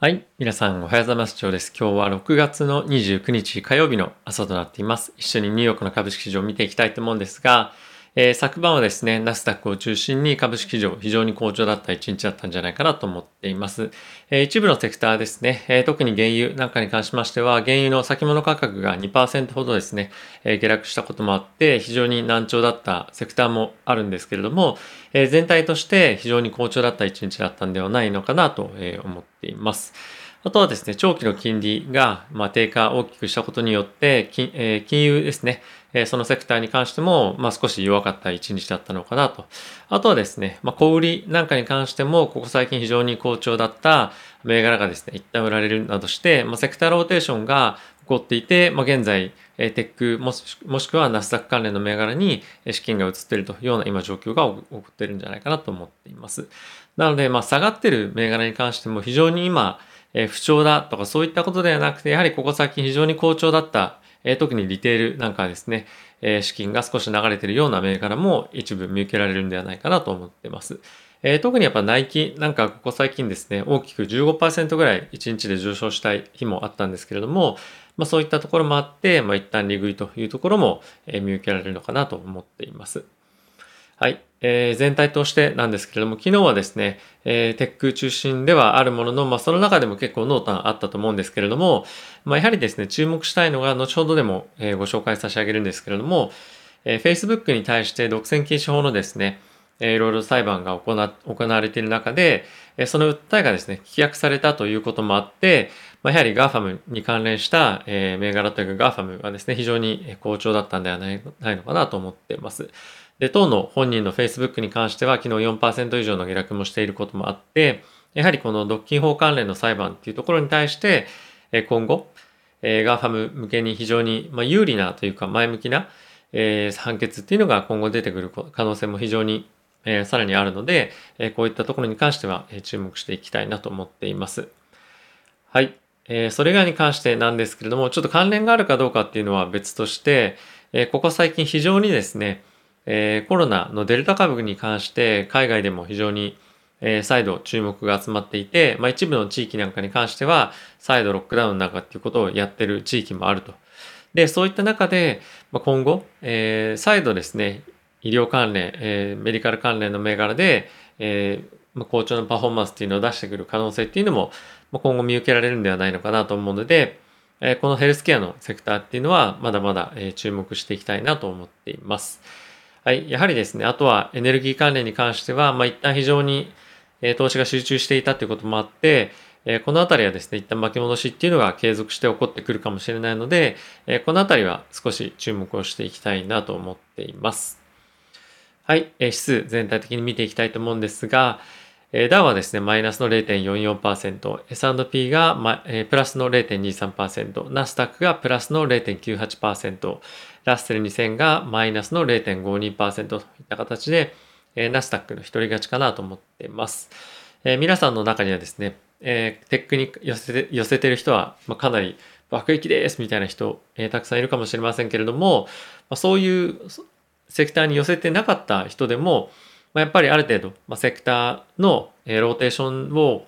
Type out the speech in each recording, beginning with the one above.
はい。皆さん、おはようございます。長です。今日は6月の29日火曜日の朝となっています。一緒にニューヨークの株式市場を見ていきたいと思うんですが、えー、昨晩はですね、ナスダックを中心に株式市場非常に好調だった一日だったんじゃないかなと思っています。えー、一部のセクターですね、えー、特に原油なんかに関しましては、原油の先物価格が2%ほどですね、え下落したこともあって、非常に難聴だったセクターもあるんですけれども、え全体として非常に好調だった一日だったんではないのかなと思っています。あとはですね、長期の金利が、ま低下大きくしたことによって金、え金融ですね、えそのセクターに関しても、まあ、少し弱かった一日だったのかなと。あとはですね、まあ、小売りなんかに関しても、ここ最近非常に好調だった銘柄がですね、一旦売られるなどして、まあ、セクターローテーションが起こっていて、まあ、現在、テックもしもしくはナスダック関連の銘柄に資金が移っているというような今状況が起こっているんじゃないかなと思っています。なので、まあ、下がっている銘柄に関しても非常に今、え不調だとかそういったことではなくて、やはりここ最近非常に好調だったえ特にリテールなんかですね、え資金が少し流れているような銘柄も一部見受けられるんではないかなと思っています。え特にやっぱナイキなんかここ最近ですね、大きく15%ぐらい1日で上昇したい日もあったんですけれども、まあ、そういったところもあって、まあ、一旦利食いというところも、え見受けられるのかなと思っています。はい。えー、全体としてなんですけれども、昨日はですね、えー、テック中心ではあるものの、まあ、その中でも結構濃淡あったと思うんですけれども、まあ、やはりですね、注目したいのが、後ほどでも、えー、ご紹介差し上げるんですけれども、えー、Facebook に対して独占禁止法のですね、えー、いろいろ裁判が行われている中で、えー、その訴えがですね、棄却されたということもあって、まあ、やはり GAFAM に関連した、えー、銘柄というか GAFAM がですね、非常に好調だったんではないのかなと思っています。で、当の本人の Facebook に関しては昨日4%以上の下落もしていることもあって、やはりこの独禁法関連の裁判っていうところに対して、今後、 GAFAM 向けに非常に有利なというか前向きな判決っていうのが今後出てくる可能性も非常にさらにあるので、こういったところに関しては注目していきたいなと思っています。はい。それ以外に関してなんですけれども、ちょっと関連があるかどうかっていうのは別として、ここ最近非常にですね、えー、コロナのデルタ株に関して海外でも非常に、えー、再度注目が集まっていて、まあ、一部の地域なんかに関しては再度ロックダウンなんかっていうことをやってる地域もあると。で、そういった中で、まあ、今後、えー、再度ですね、医療関連、えー、メディカル関連の銘柄で、えーまあ、好調なパフォーマンスっていうのを出してくる可能性っていうのも、まあ、今後見受けられるんではないのかなと思うので、えー、このヘルスケアのセクターっていうのはまだまだ、えー、注目していきたいなと思っています。はい。やはりですね、あとはエネルギー関連に関しては、まあ、一旦非常に、え投資が集中していたということもあって、えこの辺りはですね、一旦巻き戻しっていうのが継続して起こってくるかもしれないので、えこの辺りは少し注目をしていきたいなと思っています。はい。え指数全体的に見ていきたいと思うんですが、えダウはですね、マイナスの0.44%、S&P が、まえプラスの0.23%、ナスダックがプラスの0.98%、ラッセル2000がマイナスの0.52%といった形で、えー、ナスダックの一人勝ちかなと思っています。えー、皆さんの中にはですね、えー、テックに寄せて寄せてる人は、まあ、かなり爆撃ですみたいな人、えー、たくさんいるかもしれませんけれども、まあ、そういうセクターに寄せてなかった人でも、まあ、やっぱりある程度、まあ、セクターの、え、ローテーションを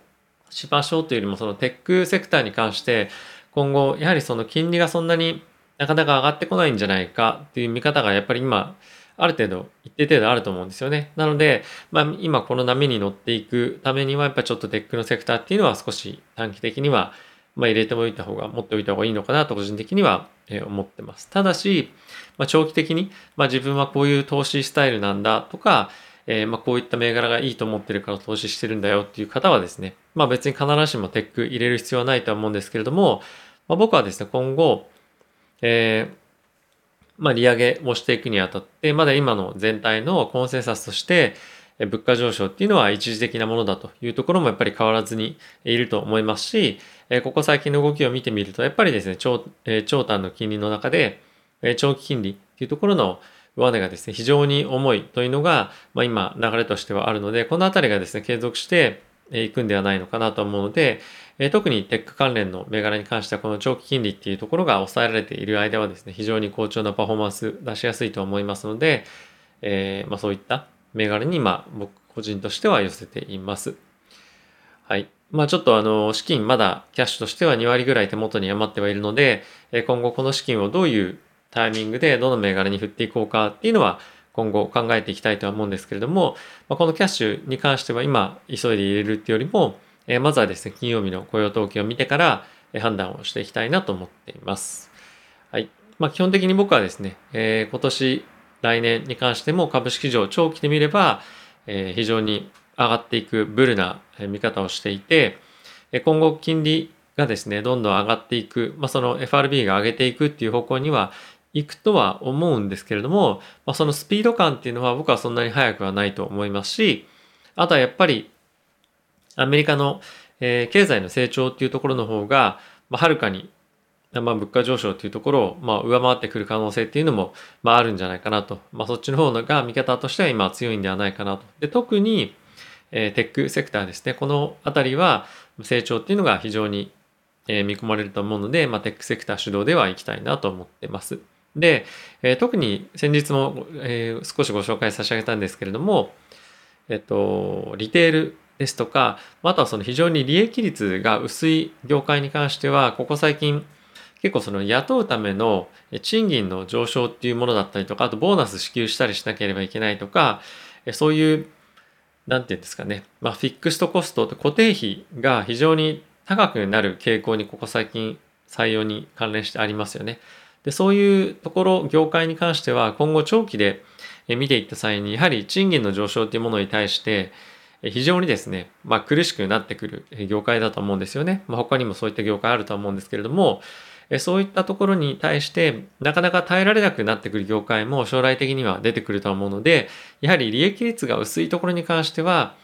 しましょうというよりもそのテックセクターに関して今後やはりその金利がそんなになかなか上がってこないんじゃないかっていう見方がやっぱり今、ある程度、一定程度あると思うんですよね。なので、まあ今この波に乗っていくためには、やっぱちょっとテックのセクターっていうのは少し短期的には、まあ入れておいた方が、持っておいた方がいいのかなと個人的には思ってます。ただし、まあ長期的に、まあ自分はこういう投資スタイルなんだとか、えー、まあこういった銘柄がいいと思ってるから投資してるんだよっていう方はですね、まあ別に必ずしもテック入れる必要はないとは思うんですけれども、まあ、僕はですね、今後、えー、まあ、利上げをしていくにあたって、まだ今の全体のコンセンサスとして、物価上昇っていうのは一時的なものだというところもやっぱり変わらずにいると思いますし、ここ最近の動きを見てみると、やっぱりですね、長長短の金利の中で、長期金利っていうところの上値がですね、非常に重いというのが、まあ、今流れとしてはあるので、このあたりがですね、継続していくんではないのかなと思うので、え特にテック関連の銘柄に関してはこの長期金利っていうところが抑えられている間はですね、非常に好調なパフォーマンス出しやすいと思いますので、えー、まあ、そういった銘柄に今僕個人としては寄せています。はい。まあちょっとあの、資金まだキャッシュとしては2割ぐらい手元に余ってはいるので、今後この資金をどういうタイミングでどの銘柄に振っていこうかっていうのは今後考えていきたいとは思うんですけれども、まあ、このキャッシュに関しては今急いで入れるっていうよりも、えまずはですね、金曜日の雇用統計を見てから判断をしていきたいなと思っています。はい。まあ基本的に僕はですね、えー、今年、来年に関しても株式市場長期で見れば、えー、非常に上がっていくブルな見方をしていて、今後金利がですね、どんどん上がっていく、まあ、その FRB が上げていくっていう方向には行くとは思うんですけれども、まあ、そのスピード感っていうのは僕はそんなに速くはないと思いますし、あとはやっぱりアメリカの、えー、経済の成長っていうところの方が、まあ、はるかに、まあ、物価上昇っていうところを、まあ、上回ってくる可能性っていうのも、まあ、あるんじゃないかなと。まあ、そっちの方が見方としては今強いんではないかなと。で、特に、えー、テックセクターですね。このあたりは成長っていうのが非常に、えー、見込まれると思うので、まあ、テックセクター主導では行きたいなと思ってます。で、えー、特に先日も、えー、少しご紹介差し上げたんですけれども、えっと、リテールですとか、あとはその非常に利益率が薄い業界に関しては、ここ最近、結構その雇うための賃金の上昇っていうものだったりとか、あとボーナス支給したりしなければいけないとか、そういうなんていうんですかね、まあ、フィックストコストと固定費が非常に高くなる傾向にここ最近採用に関連してありますよね。でそういうところ、業界に関しては今後長期で見ていった際に、やはり賃金の上昇というものに対して、非常にですね、まあ、苦しくなってくる業界だと思うんですよね。まあ、他にもそういった業界あると思うんですけれども、そういったところに対してなかなか耐えられなくなってくる業界も将来的には出てくると思うので、やはり利益率が薄いところに関しては、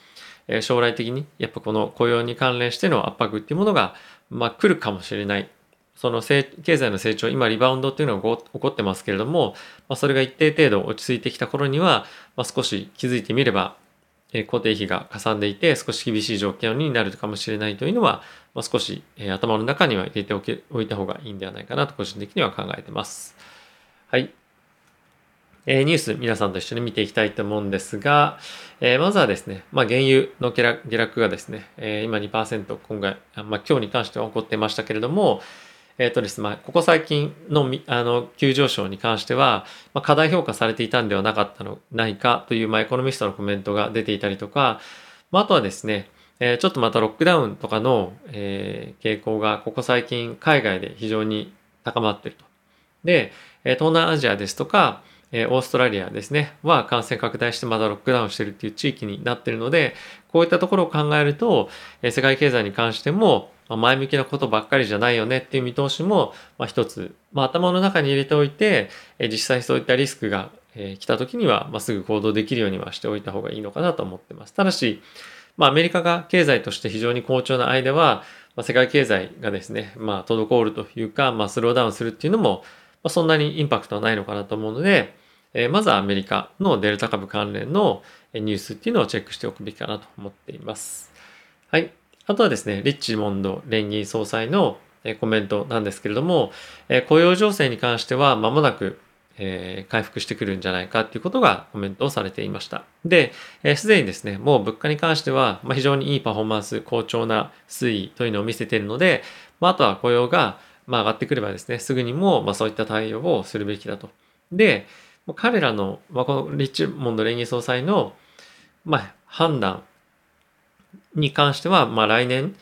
将来的にやっぱこの雇用に関連しての圧迫っていうものが、まあ、来るかもしれない。その経済の成長、今リバウンドっていうのが起こってますけれども、まあ、それが一定程度落ち着いてきた頃には、まあ、少し気づいてみればえ固定費がかさんでいて少し厳しい条件になるかもしれないというのは、まあ、少し、え頭の中には入れておけおいた方がいいんではないかなと個人的には考えてます。はい。えー、ニュース皆さんと一緒に見ていきたいと思うんですが、えー、まずはですね、まあ、原油の下落がですね、えー、今2%今回、まあ、今日に関しては起こってましたけれども、えっ、ー、とですね、まあ、ここ最近のあの急上昇に関しては、まあ、過大評価されていたんではなかったのないかという、まあ、エコノミストのコメントが出ていたりとか、まあ、あとはですね、えー、ちょっとまたロックダウンとかの、えー、傾向がここ最近海外で非常に高まっていると。で、え東南アジアですとか、えオーストラリアですね、は感染拡大してまだロックダウンしてるっていう地域になってるので、こういったところを考えると、え世界経済に関しても、ま前向きなことばっかりじゃないよねっていう見通しも、まあ、一つ、まあ、頭の中に入れておいて、え実際そういったリスクが、え来た時には、まあ、すぐ行動できるようにはしておいた方がいいのかなと思ってます。ただし、まあ、アメリカが経済として非常に好調な間は、まあ、世界経済がですね、まあ、滞るというか、まあ、スローダウンするっていうのも、まあ、そんなにインパクトはないのかなと思うので、え、まずはアメリカのデルタ株関連のニュースっていうのをチェックしておくべきかなと思っています。はい。あとはですね、リッチモンド連銀総裁のコメントなんですけれども、雇用情勢に関しては間もなく回復してくるんじゃないかっていうことがコメントをされていました。で、すでにですね、もう物価に関しては非常にいいパフォーマンス、好調な推移というのを見せているので、あとは雇用が上がってくればですね、すぐにもそういった対応をするべきだと。で、彼らの、このリッチモンド連銀総裁の、判断に関しては、まあ、来年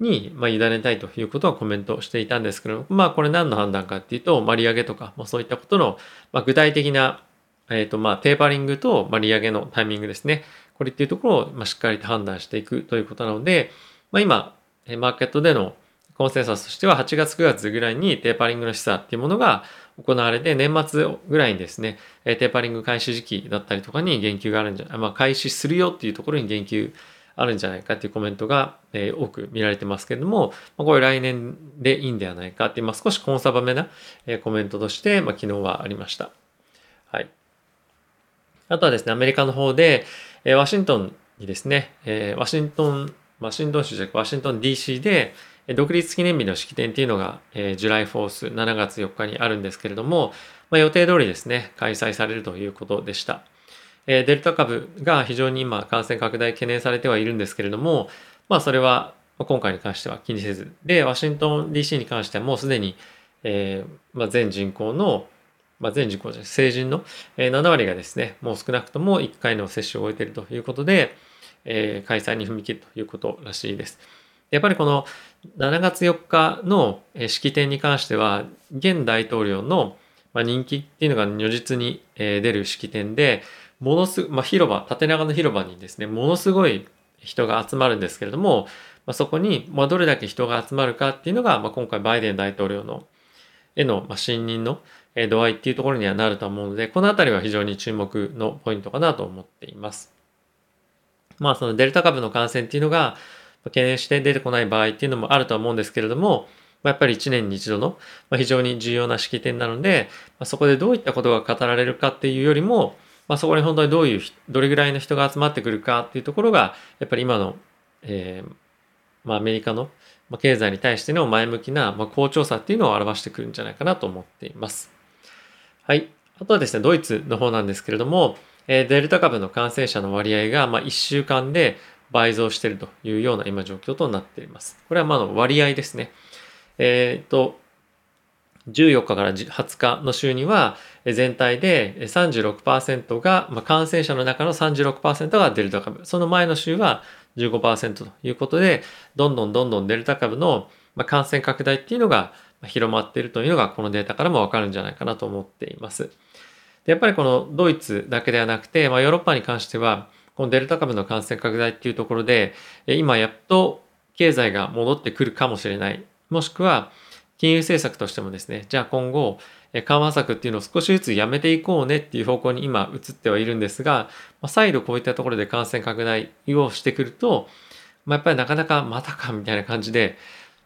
に、まあ、委ねたいということはコメントしていたんですけど、まあ、これ何の判断かっていうと、まあ、利上げとか、まあ、そういったことの、まあ、具体的な、え、ー、と、まあ、テーパリングと、まあ、利上げのタイミングですね。これっていうところを、まあ、しっかりと判断していくということなので、まあ、今、マーケットでのコンセンサスとしては8月9月ぐらいにテーパリングの示唆っていうものが行われて年末ぐらいにですね、テーパリング開始時期だったりとかに言及があるんじゃ、まあ開始するよっていうところに言及あるんじゃないかっていうコメントが、えー、多く見られてますけれども、まあ、これ来年でいいんではないかっていう、まあ、少しコンサバめな、えー、コメントとして、まあ、昨日はありました。はい。あとはですね、アメリカの方で、えー、ワシントンにですね、えー、ワシントン、ワシントン州じゃなくワシントン DC で、独立記念日の式典っていうのが、えー、ジュライフォース7月4日にあるんですけれども、まあ、予定通りですね、開催されるということでした。えデルタ株が非常に今感染拡大懸念されてはいるんですけれども、まあそれは今回に関しては気にせず。で、ワシントン DC に関してはもうすでに、えー、まあ、全人口の、まあ、全人口じゃない、成人の7割がですね、もう少なくとも1回の接種を終えているということで、えー、開催に踏み切るということらしいです。やっぱりこの7月4日の式典に関しては、現大統領の人気っていうのが如実に出る式典で、ものす、まあ、広場、縦長の広場にですね、ものすごい人が集まるんですけれども、まあ、そこに、まあ、どれだけ人が集まるかっていうのが、まあ、今回バイデン大統領のへの、まあ、信任の度合いっていうところにはなると思うので、このあたりは非常に注目のポイントかなと思っています。まあそのデルタ株の感染っていうのが懸念して出てこない場合っていうのもあるとは思うんですけれども、まやっぱり1年に一度のま非常に重要な式典なので、まそこでどういったことが語られるかっていうよりも、まあ、そこに本当にどういう、どれぐらいの人が集まってくるかっていうところが、やっぱり今の、えー、まあ、アメリカの経済に対しての前向きな、まあ、好調さっていうのを表してくるんじゃないかなと思っています。はい。あとはですね、ドイツの方なんですけれども、えデルタ株の感染者の割合が、ま1週間で倍増しているというような今状況となっています。これはまあの割合ですね。えっ、と、14日から20日の週には全体で36%が、まあ、感染者の中の36%がデルタ株。その前の週は15%ということで、どんどんどんどんデルタ株の感染拡大っていうのが広まっているというのがこのデータからもわかるんじゃないかなと思っています。でやっぱりこのドイツだけではなくて、まあ、ヨーロッパに関しては、このデルタ株の感染拡大っていうところで、今やっと経済が戻ってくるかもしれない。もしくは、金融政策としてもですね、じゃあ今後、緩和策っていうのを少しずつやめていこうねっていう方向に今移ってはいるんですが、ま、再度こういったところで感染拡大をしてくると、まあ、やっぱりなかなかまたかみたいな感じで、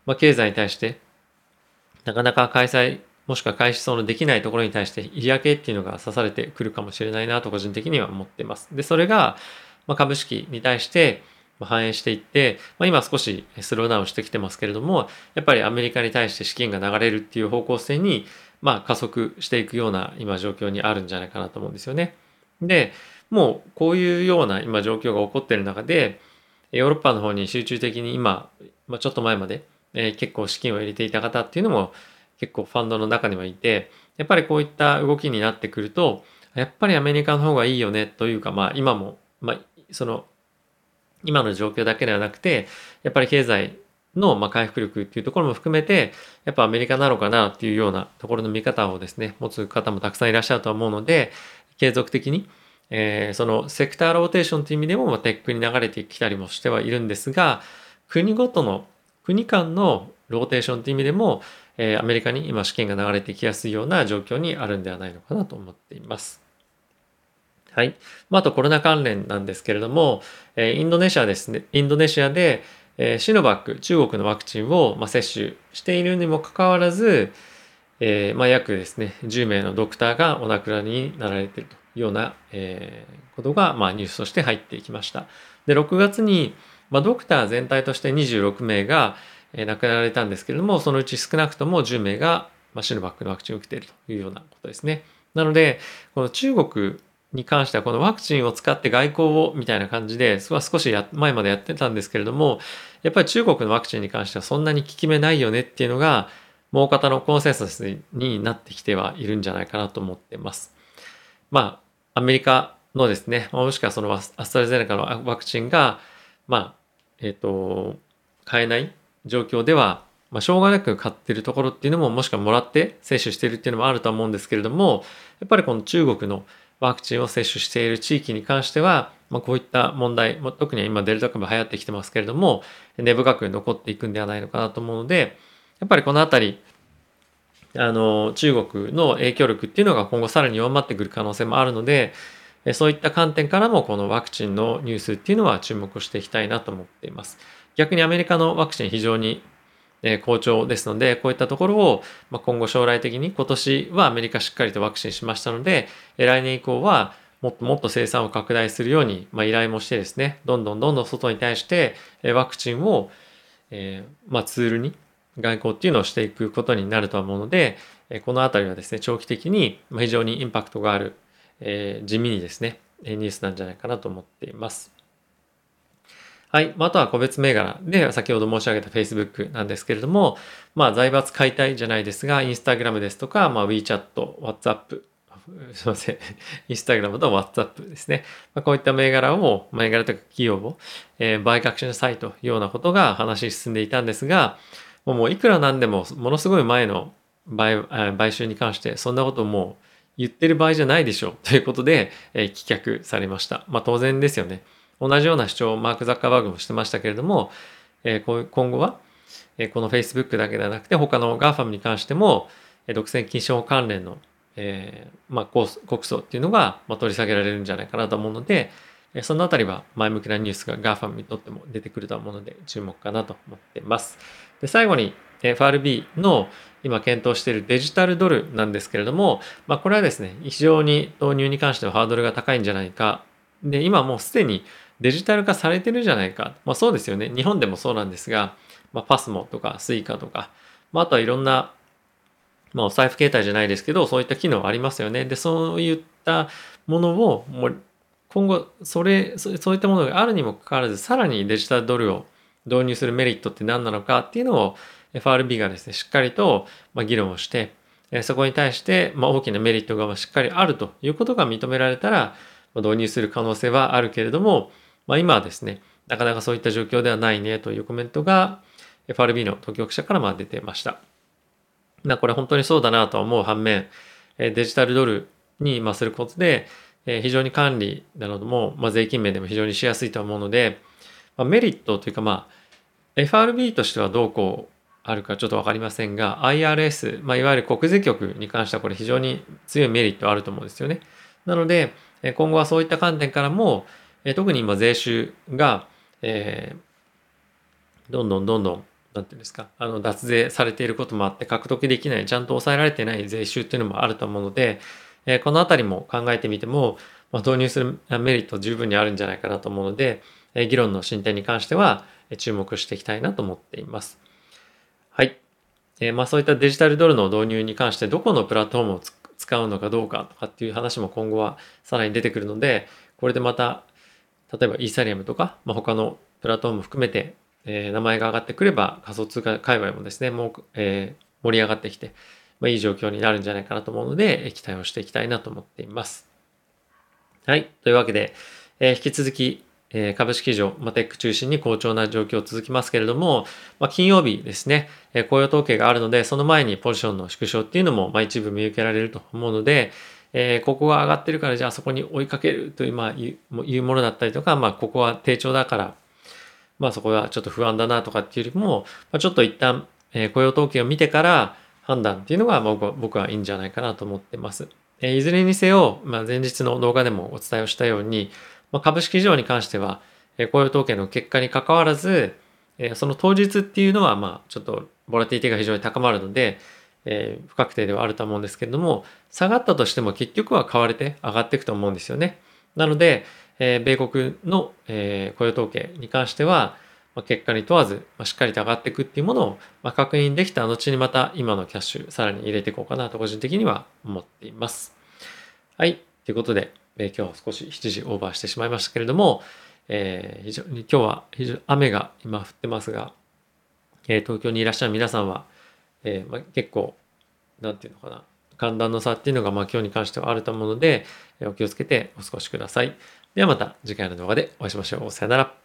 まあ、経済に対してなかなか開催もしくは開始そのできないところに対して嫌気っていうのが刺されてくるかもしれないなと個人的には思っています。で、それが、ま、株式に対して反映していって、まあ、今少しスローダウンしてきてますけれども、やっぱりアメリカに対して資金が流れるっていう方向性に、まあ、加速していくような今状況にあるんじゃないかなと思うんですよね。で、もうこういうような今状況が起こっている中で、ヨーロッパの方に集中的に今、まあ、ちょっと前まで、えー、結構資金を入れていた方っていうのも結構ファンドの中にはいて、やっぱりこういった動きになってくると、やっぱりアメリカの方がいいよねというか、まあ今も、まあその、今の状況だけではなくて、やっぱり経済のま回復力っていうところも含めて、やっぱアメリカなのかなっていうようなところの見方をですね、持つ方もたくさんいらっしゃると思うので、継続的に、えー、そのセクターローテーションという意味でも、まテックに流れてきたりもしてはいるんですが、国ごとの、国間のローテーションという意味でも、えー、アメリカに今資金が流れてきやすいような状況にあるんではないのかなと思っています。はい。まあ、あとコロナ関連なんですけれども、え、インドネシアですね、インドネシアで、え、シノバック、中国のワクチンを、ま、接種しているにもかかわらず、えー、まあ、約ですね、10名のドクターがお亡くなりになられているというような、えー、ことが、まあ、ニュースとして入っていきました。で、6月に、まあ、ドクター全体として26名が、え亡くなられたんですけれども、そのうち少なくとも10名が、まあ、シノバックのワクチンを受けているというようなことですね。なので、この中国に関してはこのワクチンを使って外交をみたいな感じで、少し前までやってたんですけれども、やっぱり中国のワクチンに関してはそんなに効き目ないよねっていうのが、もう方のコンセンサスになってきてはいるんじゃないかなと思ってます。まあ、アメリカのですね、もしくはそのアストラゼネカのワクチンが、まあ、えっ、ー、と、買えない状況では、まあ、しょうがなく買ってるところっていうのももしくはもらって接種してるっていうのもあると思うんですけれどもやっぱりこの中国のワクチンを接種している地域に関しては、まあ、こういった問題、特に今デルタ株流行ってきてますけれども根深く残っていくんではないのかなと思うのでやっぱりこの辺りあの中国の影響力っていうのが今後さらに弱まってくる可能性もあるのでそういった観点からもこのワクチンのニュースっていうのは注目していきたいなと思っています。逆にアメリカのワクチン非常に好調ですので、こういったところを今後将来的に今年はアメリカしっかりとワクチンしましたので、来年以降はもっともっと生産を拡大するように、ま依頼もしてですね、どんどんどんどん外に対してワクチンを、えまツールに外交っていうのをしていくことになるとは思うので、このあたりはですね、長期的に非常にインパクトがある、え地味にですね、ニュースなんじゃないかなと思っています。はい。あとは個別銘柄で、先ほど申し上げた Facebook なんですけれども、まあ、財閥解体じゃないですが、Instagram ですとか、まあ、WeChat、WhatsApp、すいません。Instagram と WhatsApp ですね。まあ、こういった銘柄を、銘柄とか企業を、えー、売却しなさいというようなことが話進んでいたんですが、もういくらなんでも、ものすごい前の買買収に関して、そんなこともう言ってる場合じゃないでしょうということで、えー、棄却されました。まあ当然ですよね。同じような主張をマーク・ザッカーバーグもしてましたけれども、えー、今後は、えー、この Facebook だけではなくて他の GAFAM に関しても、えー、独占禁止法関連の、えーまあ、告訴っていうのが、まあ、取り下げられるんじゃないかなと思うので、えー、そのあたりは前向きなニュースが GAFAM にとっても出てくると思うので注目かなと思っています。で最後に FRB の今検討しているデジタルドルなんですけれども、まあ、これはですね、非常に導入に関してはハードルが高いんじゃないか。で、今もうすでにデジタル化されてるじゃないか。まあそうですよね。日本でもそうなんですが、まあ、パスモとかスイカとか、まあ、あとはいろんな、まあ、お財布携帯じゃないですけど、そういった機能ありますよね。で、そういったものを、もう今後、それ、そういったものがあるにもかかわらず、さらにデジタルドルを導入するメリットって何なのかっていうのを FRB がですね、しっかりと議論をして、そこに対して、ま、大きなメリットがしっかりあるということが認められたら、導入する可能性はあるけれども、まあ、今はですね、なかなかそういった状況ではないねというコメントが FRB の当局者からま出てました。なこれ本当にそうだなと思う反面、デジタルドルにすることで、非常に管理なども、まあ、税金面でも非常にしやすいと思うので、まあ、メリットというかまあ FRB としてはどうこうあるかちょっと分かりませんが IRS、まあ、いわゆる国税局に関してはこれ非常に強いメリットあると思うんですよね。なので今後はそういった観点からもえ特に今税収が、えー、どんどんどんどんなんていうんですかあの脱税されていることもあって獲得できないちゃんと抑えられてない税収っていうのもあると思うので、えー、この辺りも考えてみても、まあ、導入するメリット十分にあるんじゃないかなと思うので、えー、議論の進展に関しては注目していきたいなと思っています。はい。え、まあそういったデジタルドルの導入に関してどこのプラットフォームを使うのかどうかとかっていう話も今後はさらに出てくるので、これでまた、例えばイーサリアムとか、まあ、他のプラットフォーム含めて、えー、名前が上がってくれば仮想通貨界隈もですね、もう、えー、盛り上がってきて、まあ、いい状況になるんじゃないかなと思うので、期待をしていきたいなと思っています。はい。というわけで、えー、引き続きえ株式市場、まあ、テック中心に好調な状況続きますけれども、まあ、金曜日ですね、え雇用統計があるので、その前にポジションの縮小っていうのも、まあ、一部見受けられると思うので、えー、ここが上がってるから、じゃあそこに追いかけるという、まあ、いうものだったりとか、まあ、ここは低調だから、まあ、そこはちょっと不安だなとかっていうよりも、まあ、ちょっと一旦、えー、雇用統計を見てから判断っていうのが、僕は僕はいいんじゃないかなと思ってます。えー、いずれにせよ、まあ、前日の動画でもお伝えをしたように、まあ、株式市場に関しては、え雇用統計の結果にかかわらず、えその当日っていうのは、まあ、ちょっとボラティティが非常に高まるので、えー、不確定ではあると思うんですけれども、下がったとしても結局は買われて上がっていくと思うんですよね。なので、えー、米国の、えー、雇用統計に関しては、まあ、結果に問わず、まあ、しっかりと上がっていくっていうものを、まあ、確認できた後にまた今のキャッシュさらに入れていこうかなと個人的には思っています。はい。ということで、えー、今日は少し7時オーバーしてしまいましたけれども、えー、非常に今日は非常に雨が今降ってますが、えー、東京にいらっしゃる皆さんは、えーまあ、結構、何て言うのかな、寒暖の差っていうのが、まあ、今日に関してはあると思うのでえ、お気をつけてお過ごしください。ではまた次回の動画でお会いしましょう。さよなら。